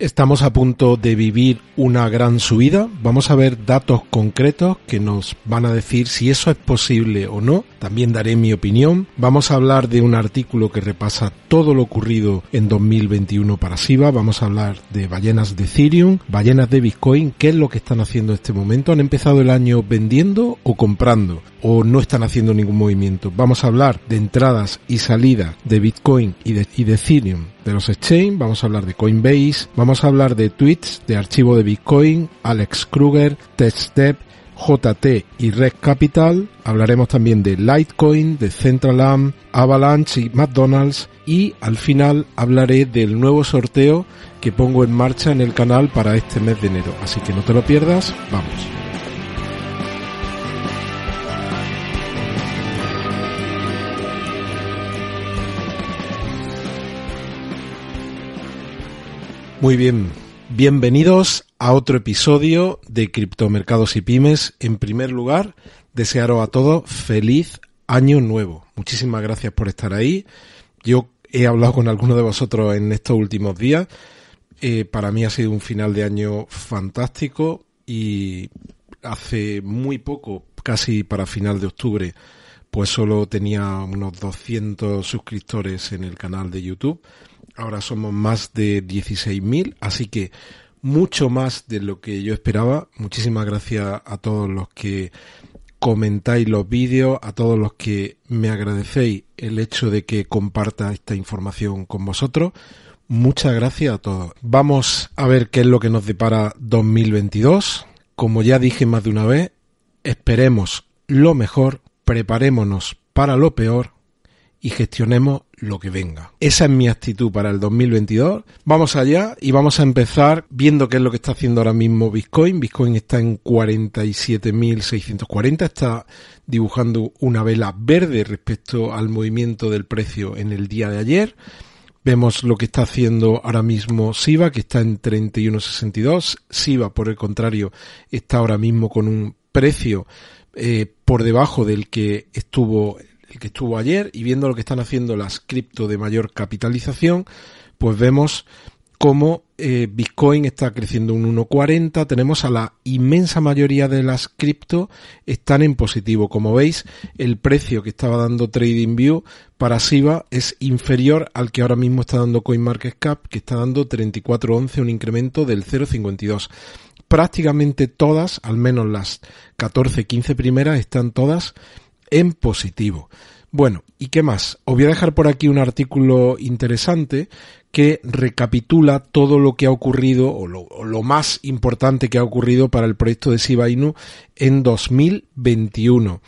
Estamos a punto de vivir una gran subida. Vamos a ver datos concretos que nos van a decir si eso es posible o no. También daré mi opinión. Vamos a hablar de un artículo que repasa todo lo ocurrido en 2021 para SIVA. Vamos a hablar de ballenas de Ethereum, ballenas de Bitcoin. ¿Qué es lo que están haciendo en este momento? ¿Han empezado el año vendiendo o comprando? ¿O no están haciendo ningún movimiento? Vamos a hablar de entradas y salidas de Bitcoin y de, y de Ethereum de los exchange, vamos a hablar de Coinbase, vamos a hablar de tweets, de archivo de Bitcoin, Alex Kruger, TestStep, JT y Red Capital. Hablaremos también de Litecoin, de Centralam, Avalanche y McDonald's. Y al final hablaré del nuevo sorteo que pongo en marcha en el canal para este mes de enero. Así que no te lo pierdas, vamos. Muy bien, bienvenidos a otro episodio de Criptomercados y Pymes. En primer lugar, desearos a todos feliz año nuevo. Muchísimas gracias por estar ahí. Yo he hablado con algunos de vosotros en estos últimos días. Eh, para mí ha sido un final de año fantástico y hace muy poco, casi para final de octubre, pues solo tenía unos 200 suscriptores en el canal de YouTube Ahora somos más de 16.000, así que mucho más de lo que yo esperaba. Muchísimas gracias a todos los que comentáis los vídeos, a todos los que me agradecéis el hecho de que comparta esta información con vosotros. Muchas gracias a todos. Vamos a ver qué es lo que nos depara 2022. Como ya dije más de una vez, esperemos lo mejor, preparémonos para lo peor y gestionemos lo que venga. Esa es mi actitud para el 2022. Vamos allá y vamos a empezar viendo qué es lo que está haciendo ahora mismo Bitcoin. Bitcoin está en 47.640, está dibujando una vela verde respecto al movimiento del precio en el día de ayer. Vemos lo que está haciendo ahora mismo SIVA, que está en 31.62. SIVA, por el contrario, está ahora mismo con un precio eh, por debajo del que estuvo el que estuvo ayer, y viendo lo que están haciendo las cripto de mayor capitalización, pues vemos cómo eh, Bitcoin está creciendo un 1,40, tenemos a la inmensa mayoría de las cripto están en positivo. Como veis, el precio que estaba dando TradingView para SIBA es inferior al que ahora mismo está dando CoinMarketCap, que está dando 34,11, un incremento del 0,52. Prácticamente todas, al menos las 14, 15 primeras, están todas en positivo. Bueno, ¿y qué más? Os voy a dejar por aquí un artículo interesante que recapitula todo lo que ha ocurrido o lo, más importante que ha ocurrido para el proyecto de Shiba Inu en 2021.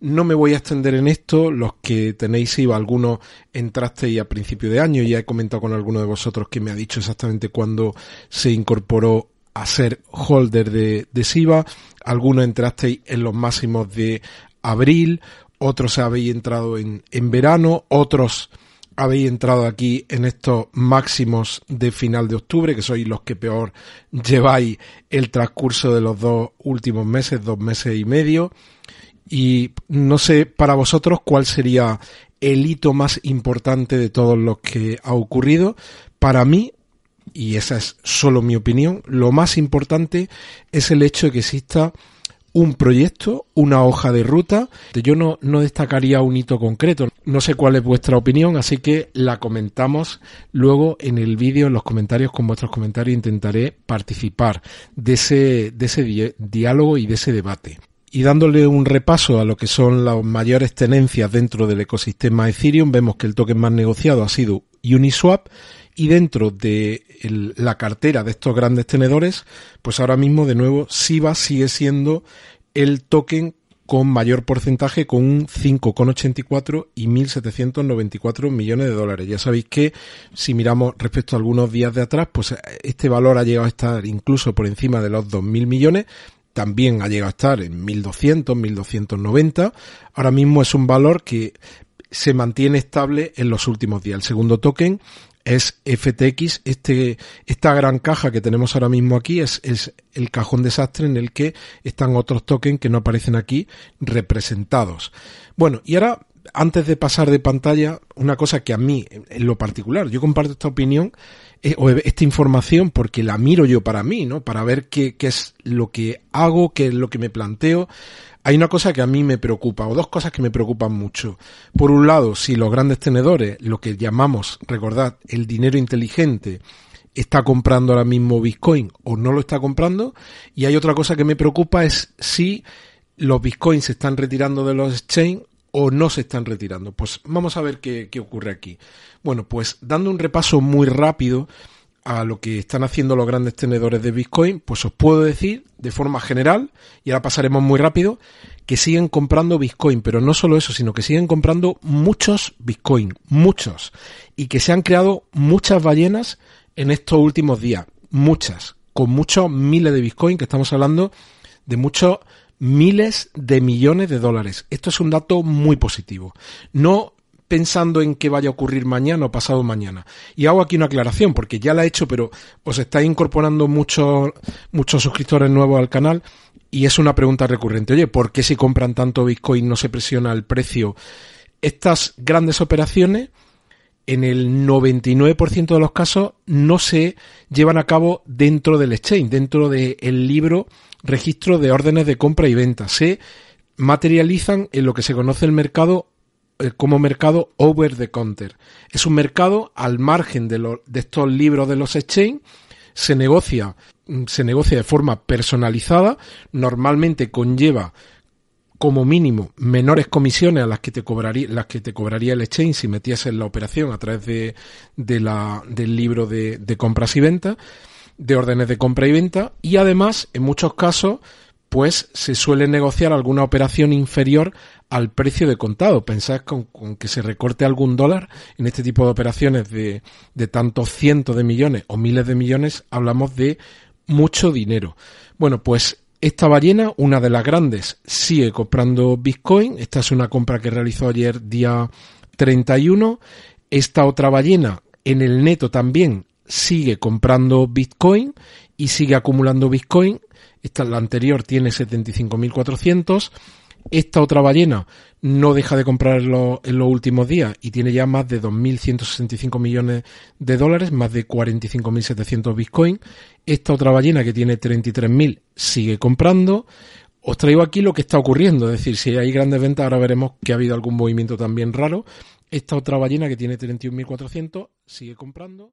No me voy a extender en esto, los que tenéis IVA, algunos entrasteis a principio de año, ya he comentado con alguno de vosotros que me ha dicho exactamente cuándo se incorporó a ser holder de, de SIVA, algunos entrasteis en los máximos de abril, otros habéis entrado en, en verano, otros habéis entrado aquí en estos máximos de final de octubre, que sois los que peor lleváis el transcurso de los dos últimos meses, dos meses y medio. Y no sé para vosotros cuál sería el hito más importante de todos los que ha ocurrido. Para mí, y esa es solo mi opinión, lo más importante es el hecho de que exista un proyecto, una hoja de ruta. Yo no, no destacaría un hito concreto. No sé cuál es vuestra opinión, así que la comentamos luego en el vídeo, en los comentarios, con vuestros comentarios. Intentaré participar de ese, de ese diálogo y de ese debate. Y dándole un repaso a lo que son las mayores tenencias dentro del ecosistema Ethereum, vemos que el token más negociado ha sido Uniswap y dentro de la cartera de estos grandes tenedores, pues ahora mismo de nuevo SIBA sigue siendo el token con mayor porcentaje con un 5,84 y 1.794 millones de dólares. Ya sabéis que si miramos respecto a algunos días de atrás, pues este valor ha llegado a estar incluso por encima de los 2.000 millones. También ha llegado a estar en 1.200, 1.290. Ahora mismo es un valor que se mantiene estable en los últimos días. El segundo token es FTX. Este, esta gran caja que tenemos ahora mismo aquí es, es el cajón desastre en el que están otros tokens que no aparecen aquí representados. Bueno, y ahora antes de pasar de pantalla, una cosa que a mí, en lo particular, yo comparto esta opinión eh, o esta información porque la miro yo para mí, ¿no? Para ver qué, qué es lo que hago, qué es lo que me planteo. Hay una cosa que a mí me preocupa, o dos cosas que me preocupan mucho. Por un lado, si los grandes tenedores, lo que llamamos, recordad, el dinero inteligente, está comprando ahora mismo Bitcoin o no lo está comprando. Y hay otra cosa que me preocupa es si los Bitcoins se están retirando de los exchange o no se están retirando. Pues vamos a ver qué, qué ocurre aquí. Bueno, pues dando un repaso muy rápido a lo que están haciendo los grandes tenedores de Bitcoin, pues os puedo decir de forma general, y ahora pasaremos muy rápido, que siguen comprando Bitcoin, pero no solo eso, sino que siguen comprando muchos Bitcoin, muchos, y que se han creado muchas ballenas en estos últimos días, muchas, con muchos miles de Bitcoin, que estamos hablando de muchos miles de millones de dólares. Esto es un dato muy positivo. No pensando en que vaya a ocurrir mañana o pasado mañana. Y hago aquí una aclaración, porque ya la he hecho, pero os está incorporando muchos, muchos suscriptores nuevos al canal y es una pregunta recurrente. Oye, ¿por qué si compran tanto Bitcoin no se presiona el precio? Estas grandes operaciones, en el 99% de los casos, no se llevan a cabo dentro del exchange, dentro del libro registro de órdenes de compra y venta. Se materializan en lo que se conoce el mercado como mercado over the counter. Es un mercado al margen de, de estos libros de los exchange. Se negocia, mm, se negocia de forma personalizada. Normalmente conlleva como mínimo menores comisiones a las que te cobraría, las que te cobraría el exchange si metías en la operación a través de, de la, del libro de compras y ventas, de órdenes de compra y venta, y además, en muchos casos, pues se suele negociar alguna operación inferior al precio de contado. Pensáis con, que se recorte algún dólar en este tipo de operaciones de, de tantos cientos de millones o miles de millones, hablamos de mucho dinero. Bueno, pues esta ballena, una de las grandes, sigue comprando Bitcoin. Esta es una compra que realizó ayer día 31. Esta otra ballena en el neto también sigue comprando Bitcoin y sigue acumulando Bitcoin. Esta, la anterior tiene 75.400 esta otra ballena no deja de comprar en, los últimos días y tiene ya más de 2.165 millones de dólares, más de 45.700 bitcoin. Esta otra ballena que tiene 33.000 sigue comprando. Os traigo aquí lo que está ocurriendo, es decir, si hay grandes ventas, ahora veremos que ha habido algún movimiento también raro. Esta otra ballena que tiene 31.400 sigue comprando.